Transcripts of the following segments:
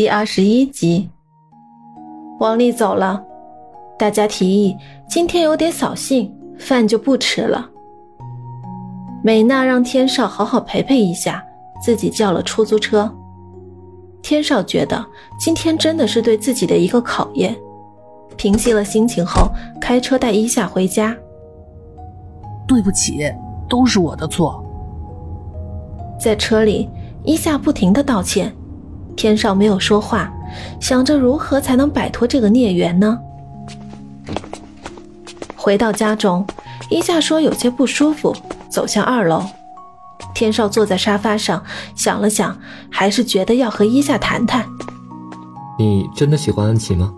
第二十一集，王丽走了，大家提议今天有点扫兴，饭就不吃了。美娜让天少好好陪陪一下，自己叫了出租车。天少觉得今天真的是对自己的一个考验，平息了心情后，开车带伊夏回家。对不起，都是我的错。在车里，伊夏不停的道歉。天少没有说话，想着如何才能摆脱这个孽缘呢？回到家中，伊夏说有些不舒服，走向二楼。天少坐在沙发上，想了想，还是觉得要和伊夏谈谈。你真的喜欢安琪吗？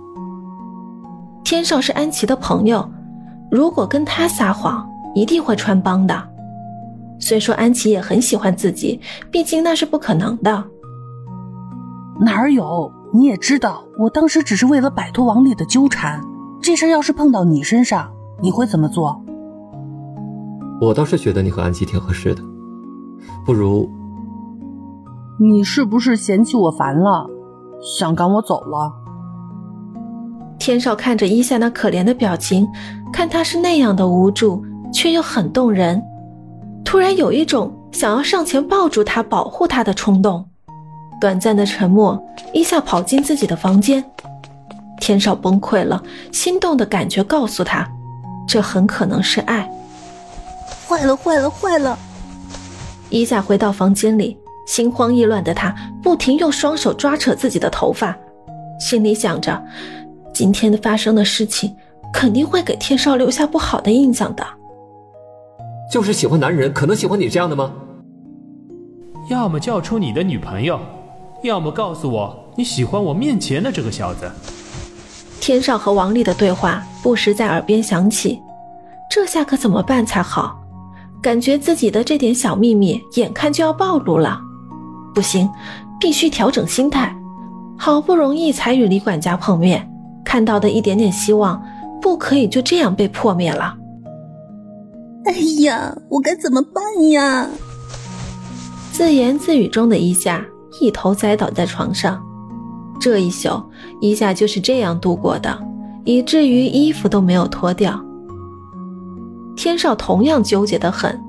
天少是安琪的朋友，如果跟他撒谎，一定会穿帮的。虽说安琪也很喜欢自己，毕竟那是不可能的。哪有？你也知道，我当时只是为了摆脱王丽的纠缠。这事要是碰到你身上，你会怎么做？我倒是觉得你和安琪挺合适的，不如……你是不是嫌弃我烦了，想赶我走了？天少看着伊夏那可怜的表情，看他是那样的无助，却又很动人，突然有一种想要上前抱住他、保护他的冲动。短暂的沉默，伊夏跑进自己的房间。天少崩溃了，心动的感觉告诉他，这很可能是爱。坏了，坏了，坏了！伊夏回到房间里，心慌意乱的他不停用双手抓扯自己的头发，心里想着，今天的发生的事情肯定会给天少留下不好的印象的。就是喜欢男人，可能喜欢你这样的吗？要么叫出你的女朋友。要么告诉我你喜欢我面前的这个小子。天少和王丽的对话不时在耳边响起，这下可怎么办才好？感觉自己的这点小秘密眼看就要暴露了，不行，必须调整心态。好不容易才与李管家碰面，看到的一点点希望，不可以就这样被破灭了。哎呀，我该怎么办呀？自言自语中的一下。一头栽倒在床上，这一宿伊夏就是这样度过的，以至于衣服都没有脱掉。天少同样纠结的很，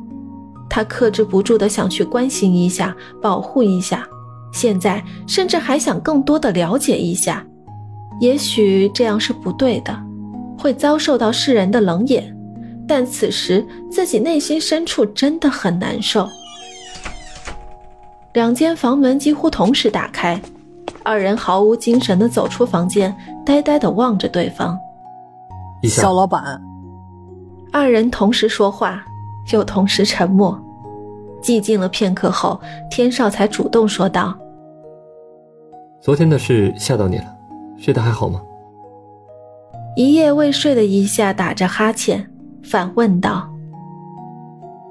他克制不住的想去关心一下，保护一下，现在甚至还想更多的了解一下。也许这样是不对的，会遭受到世人的冷眼，但此时自己内心深处真的很难受。两间房门几乎同时打开，二人毫无精神地走出房间，呆呆地望着对方。小老板，二人同时说话，又同时沉默。寂静了片刻后，天少才主动说道：“昨天的事吓到你了，睡得还好吗？”一夜未睡的一下打着哈欠，反问道：“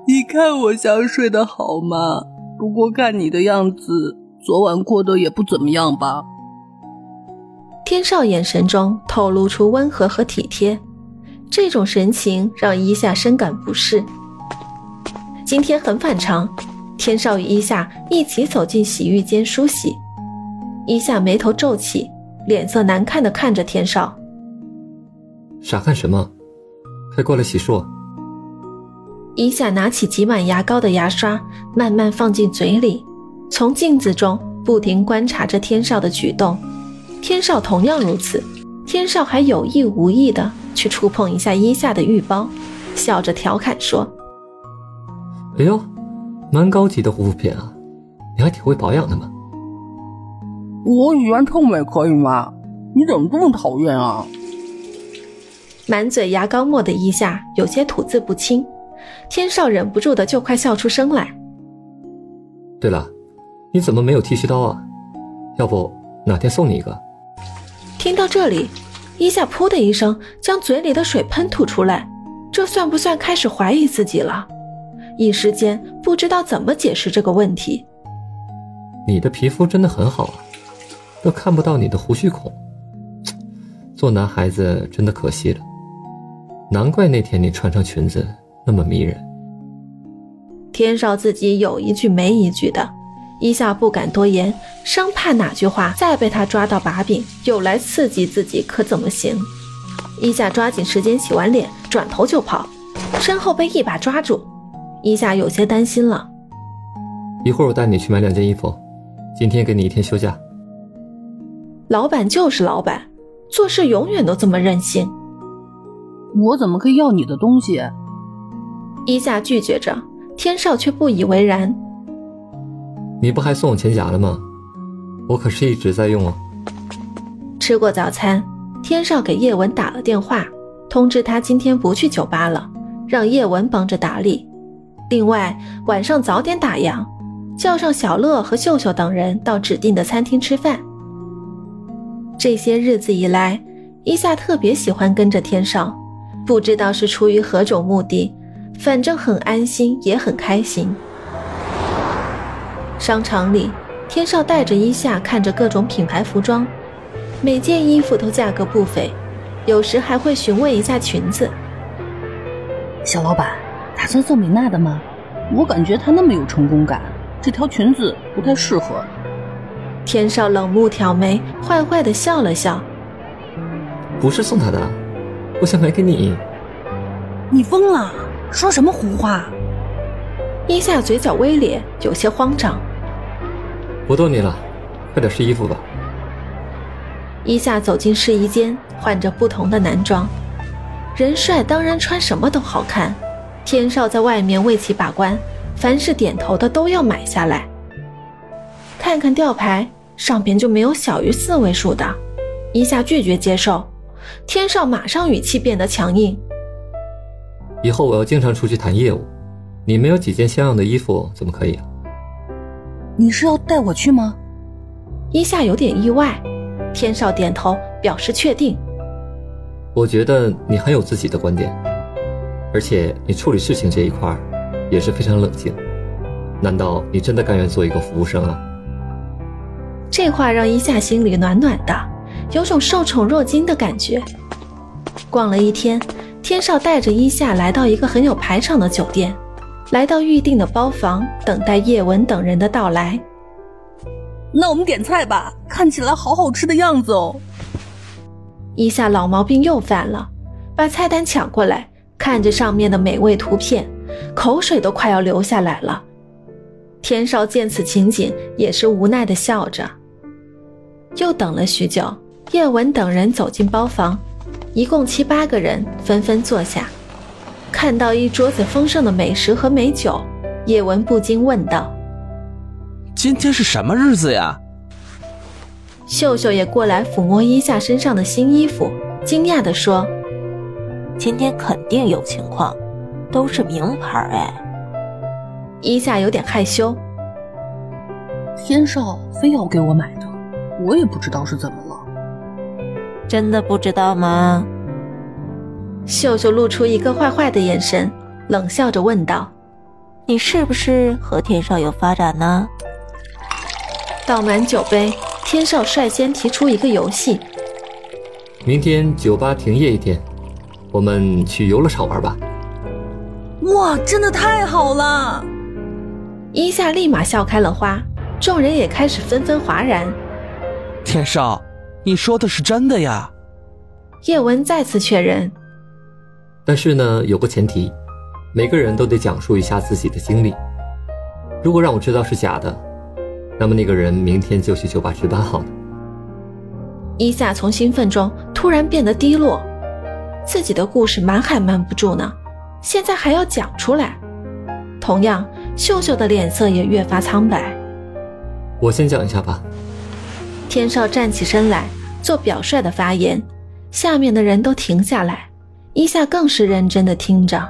你看我像睡得好吗？”不过看你的样子，昨晚过得也不怎么样吧？天少眼神中透露出温和和体贴，这种神情让伊夏深感不适。今天很反常，天少与伊夏一起走进洗浴间梳洗，伊夏眉头皱起，脸色难看的看着天少：“傻看什么？快过来洗漱。”伊夏拿起挤满牙膏的牙刷，慢慢放进嘴里，从镜子中不停观察着天少的举动。天少同样如此。天少还有意无意的去触碰一下伊夏的浴包，笑着调侃说：“哎呦，蛮高级的护肤品啊，你还挺会保养的嘛。”我语言臭美可以吗？你怎么这么讨厌啊？满嘴牙膏沫的伊夏有些吐字不清。天少忍不住的就快笑出声来。对了，你怎么没有剃须刀啊？要不哪天送你一个？听到这里，伊夏噗的一声将嘴里的水喷吐出来，这算不算开始怀疑自己了？一时间不知道怎么解释这个问题。你的皮肤真的很好啊，都看不到你的胡须孔。做男孩子真的可惜了，难怪那天你穿上裙子。那么迷人，天少自己有一句没一句的，一下不敢多言，生怕哪句话再被他抓到把柄，又来刺激自己，可怎么行？一下抓紧时间洗完脸，转头就跑，身后被一把抓住，一下有些担心了。一会儿我带你去买两件衣服，今天给你一天休假。老板就是老板，做事永远都这么任性。我怎么可以要你的东西？一下拒绝着，天少却不以为然。你不还送我钱夹了吗？我可是一直在用哦。吃过早餐，天少给叶文打了电话，通知他今天不去酒吧了，让叶文帮着打理。另外，晚上早点打烊，叫上小乐和秀秀等人到指定的餐厅吃饭。这些日子以来，伊夏特别喜欢跟着天少，不知道是出于何种目的，反正很安心，也很开心。商场里，天少带着伊夏看着各种品牌服装，每件衣服都价格不菲，有时还会询问一下裙子。小老板，打算送米娜的吗？我感觉她那么有成功感，这条裙子不太适合。天少冷目挑眉，坏坏的笑了笑：“不是送她的，我想买给你。”你疯了？说什么胡话？伊夏嘴角微咧，有些慌张。不逗你了，快点试衣服吧。伊夏走进试衣间，换着不同的男装。人帅当然穿什么都好看。天少在外面为其把关，凡是点头的都要买下来。看看吊牌，上边就没有小于四位数的。伊夏拒绝接受。天少马上语气变得强硬。以后我要经常出去谈业务，你没有几件像样的衣服怎么可以啊？你是要带我去吗？伊夏有点意外，天少点头表示确定。我觉得你很有自己的观点，而且你处理事情这一块也是非常冷静。难道你真的甘愿做一个服务生啊？这话让伊夏心里暖暖的，有种受宠若惊的感觉。逛了一天，天少带着伊夏来到一个很有排场的酒店。来到预定的包房，等待叶文等人的到来。那我们点菜吧，看起来好好吃的样子哦。伊夏老毛病又犯了，把菜单抢过来，看着上面的美味图片，口水都快要流下来了。天少见此情景，也是无奈的笑着。又等了许久，叶文等人走进包房，一共七八个人，纷纷坐下。看到一桌子丰盛的美食和美酒，叶文不禁问道：“今天是什么日子呀？”秀秀也过来抚摸一下身上的新衣服，惊讶地说：“今天肯定有情况，都是名牌哎。”伊夏有点害羞：“天少非要给我买的，我也不知道是怎么了。”真的不知道吗？秀秀露出一个坏坏的眼神，冷笑着问道：“你是不是和天少有发展呢？”倒满酒杯，天少率先提出一个游戏：“明天酒吧停业一天，我们去游乐场玩吧。”哇，真的太好了！一夏立马笑开了花，众人也开始纷纷哗然。天少，你说的是真的呀？叶文再次确认。但是呢，有个前提，每个人都得讲述一下自己的经历。如果让我知道是假的，那么那个人明天就去酒吧值班好了。伊夏从兴奋中突然变得低落，自己的故事瞒还瞒不住呢，现在还要讲出来。同样，秀秀的脸色也越发苍白。我先讲一下吧。天少站起身来做表率的发言，下面的人都停下来。伊夏更是认真的听着。